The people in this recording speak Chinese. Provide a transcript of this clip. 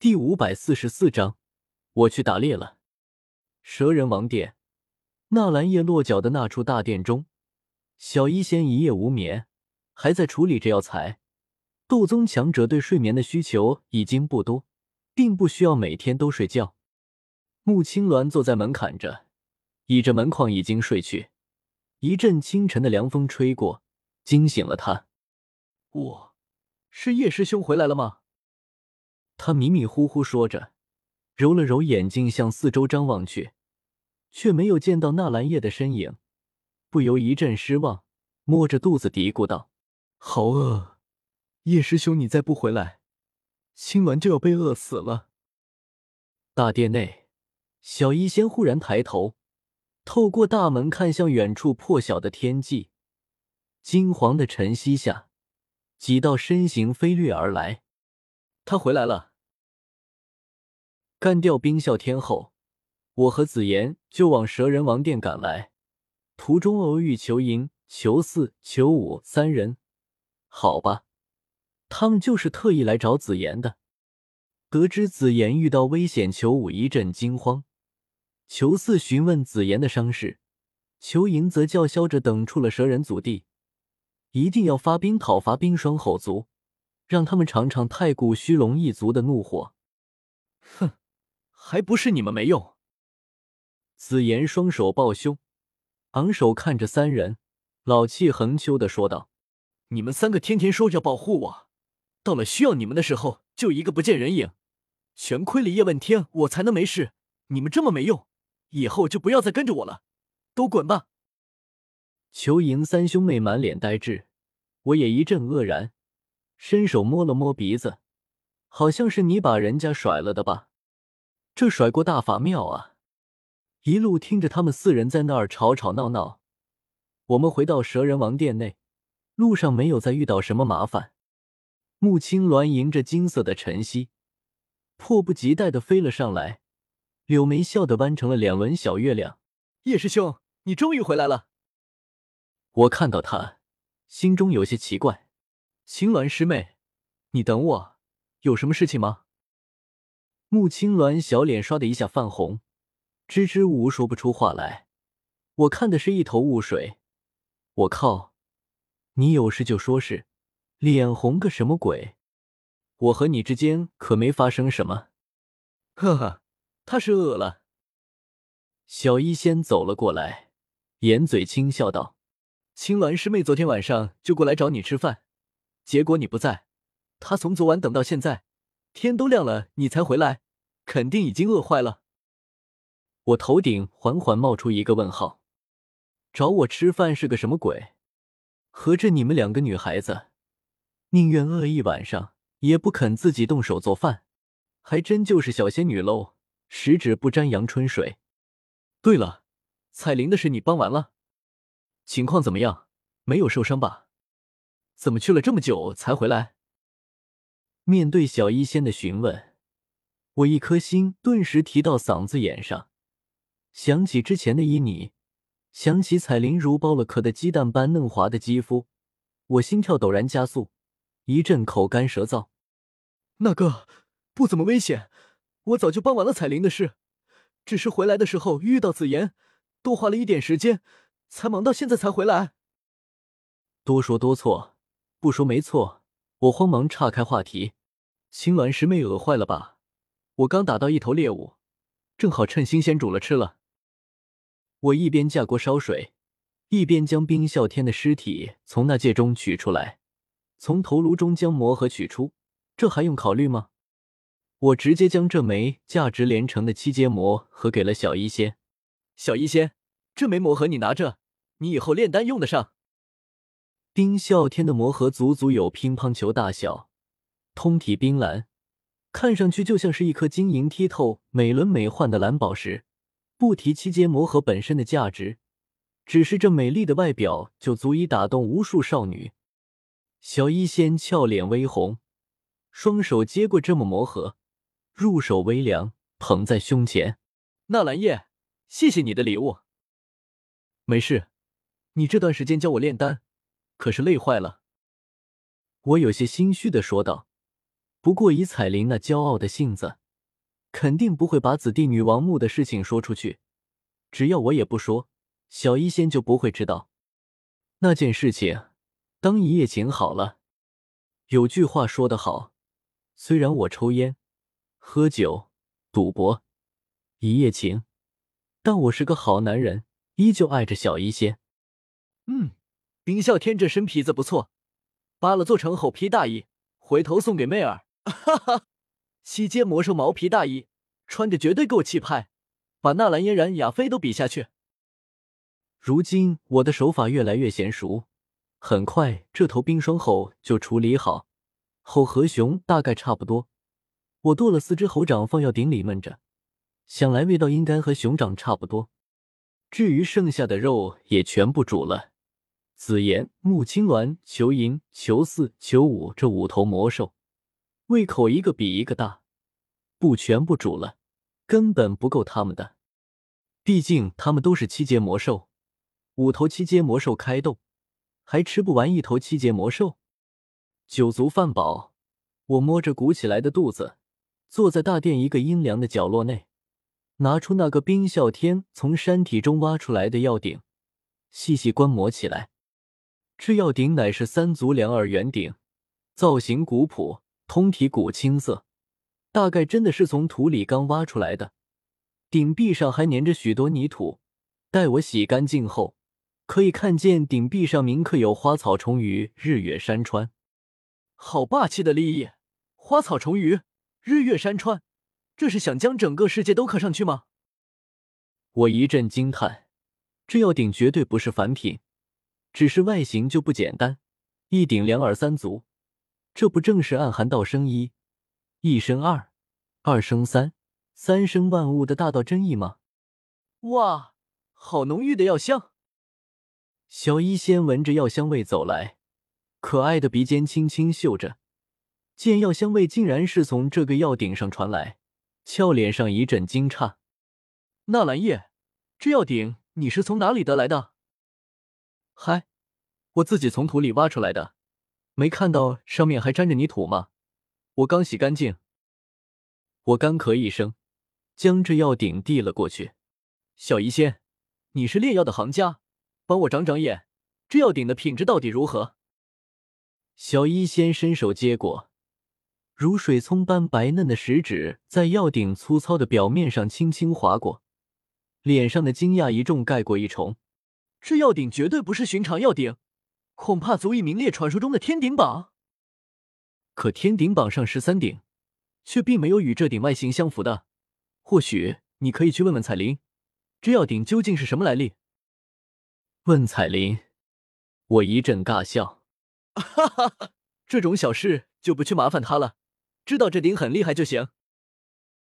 第五百四十四章，我去打猎了。蛇人王殿，纳兰叶落脚的那处大殿中，小医仙一夜无眠，还在处理着药材。斗宗强者对睡眠的需求已经不多，并不需要每天都睡觉。穆青鸾坐在门槛着，倚着门框已经睡去。一阵清晨的凉风吹过，惊醒了他。我，是叶师兄回来了吗？他迷迷糊糊说着，揉了揉眼睛，向四周张望去，却没有见到纳兰叶的身影，不由一阵失望，摸着肚子嘀咕道：“好饿，叶师兄，你再不回来，青鸾就要被饿死了。”大殿内，小医仙忽然抬头，透过大门看向远处破晓的天际，金黄的晨曦下，几道身形飞掠而来。他回来了。干掉冰啸天后，我和紫妍就往蛇人王殿赶来。途中偶遇裘银、裘四、裘五三人。好吧，他们就是特意来找紫妍的。得知紫妍遇到危险，裘五一阵惊慌。裘四询问紫妍的伤势，裘银则叫嚣着等出了蛇人祖地，一定要发兵讨伐冰霜吼族，让他们尝尝太古虚龙一族的怒火。哼！还不是你们没用！紫妍双手抱胸，昂首看着三人，老气横秋的说道：“你们三个天天说着保护我，到了需要你们的时候就一个不见人影，全亏了叶问天我才能没事。你们这么没用，以后就不要再跟着我了，都滚吧！”裘莹三兄妹满脸呆滞，我也一阵愕然，伸手摸了摸鼻子，好像是你把人家甩了的吧。这甩锅大法妙啊！一路听着他们四人在那儿吵吵闹闹，我们回到蛇人王殿内，路上没有再遇到什么麻烦。穆青鸾迎着金色的晨曦，迫不及待的飞了上来，柳眉笑得弯成了两轮小月亮。叶师兄，你终于回来了！我看到他，心中有些奇怪。青鸾师妹，你等我，有什么事情吗？穆青鸾小脸刷的一下泛红，支支吾吾说不出话来。我看的是一头雾水。我靠，你有事就说事，脸红个什么鬼？我和你之间可没发生什么。呵呵，他是饿了。小医仙走了过来，掩嘴轻笑道：“青鸾师妹昨天晚上就过来找你吃饭，结果你不在，他从昨晚等到现在。”天都亮了，你才回来，肯定已经饿坏了。我头顶缓缓冒出一个问号：找我吃饭是个什么鬼？合着你们两个女孩子宁愿饿一晚上，也不肯自己动手做饭，还真就是小仙女喽！十指不沾阳春水。对了，彩铃的事你帮完了，情况怎么样？没有受伤吧？怎么去了这么久才回来？面对小医仙的询问，我一颗心顿时提到嗓子眼上，想起之前的依你，想起彩铃如剥了壳的鸡蛋般嫩滑的肌肤，我心跳陡然加速，一阵口干舌燥。那个不怎么危险，我早就帮完了彩铃的事，只是回来的时候遇到紫妍，多花了一点时间，才忙到现在才回来。多说多错，不说没错。我慌忙岔开话题。青鸾师妹饿坏了吧？我刚打到一头猎物，正好趁新鲜煮了吃了。我一边架锅烧水，一边将冰啸天的尸体从那戒中取出来，从头颅中将魔核取出，这还用考虑吗？我直接将这枚价值连城的七阶魔核给了小医仙。小医仙，这枚魔核你拿着，你以后炼丹用得上。冰啸天的魔核足足有乒乓球大小。通体冰蓝，看上去就像是一颗晶莹剔透、美轮美奂的蓝宝石。不提七阶魔核本身的价值，只是这美丽的外表就足以打动无数少女。小医仙俏脸微红，双手接过这么魔盒，入手微凉，捧在胸前。纳兰叶，谢谢你的礼物。没事，你这段时间教我炼丹，可是累坏了。我有些心虚的说道。不过以彩铃那骄傲的性子，肯定不会把紫帝女王墓的事情说出去。只要我也不说，小医仙就不会知道那件事情。当一夜情好了。有句话说得好，虽然我抽烟、喝酒、赌博、一夜情，但我是个好男人，依旧爱着小医仙。嗯，冰啸天这身皮子不错，扒了做成猴皮大衣，回头送给妹儿。哈哈，七阶魔兽毛皮大衣，穿着绝对够气派，把纳兰嫣然、亚飞都比下去。如今我的手法越来越娴熟。很快，这头冰霜猴就处理好。猴和熊大概差不多，我剁了四只猴掌放药鼎里焖着，想来味道应该和熊掌差不多。至于剩下的肉也全部煮了。紫炎、穆青鸾、裘银、裘四、裘五这五头魔兽，胃口一个比一个大，不全部煮了，根本不够他们的。毕竟他们都是七阶魔兽，五头七阶魔兽开动。还吃不完一头七阶魔兽，酒足饭饱，我摸着鼓起来的肚子，坐在大殿一个阴凉的角落内，拿出那个冰啸天从山体中挖出来的药鼎，细细观摩起来。这药鼎乃是三足两耳圆鼎，造型古朴，通体古青色，大概真的是从土里刚挖出来的。鼎壁上还粘着许多泥土，待我洗干净后。可以看见顶壁上铭刻有花草虫鱼、日月山川，好霸气的立意！花草虫鱼、日月山川，这是想将整个世界都刻上去吗？我一阵惊叹，这药鼎绝对不是凡品，只是外形就不简单。一顶两耳三足，这不正是暗含道生一，一生二，二生三，三生万物的大道真意吗？哇，好浓郁的药香！小医仙闻着药香味走来，可爱的鼻尖轻轻嗅着，见药香味竟然是从这个药鼎上传来，俏脸上一阵惊诧。纳兰叶，这药鼎你是从哪里得来的？嗨，我自己从土里挖出来的，没看到上面还沾着泥土吗？我刚洗干净。我干咳一声，将这药鼎递了过去。小医仙，你是炼药的行家。帮我长长眼，这药鼎的品质到底如何？小医仙伸手接过，如水葱般白嫩的食指在药鼎粗糙的表面上轻轻划过，脸上的惊讶一重盖过一重。这药鼎绝对不是寻常药鼎，恐怕足以名列传说中的天鼎榜。可天鼎榜上十三鼎，却并没有与这鼎外形相符的。或许你可以去问问彩铃，这药鼎究竟是什么来历？问彩铃，我一阵尬笑，哈哈哈，这种小事就不去麻烦他了，知道这鼎很厉害就行。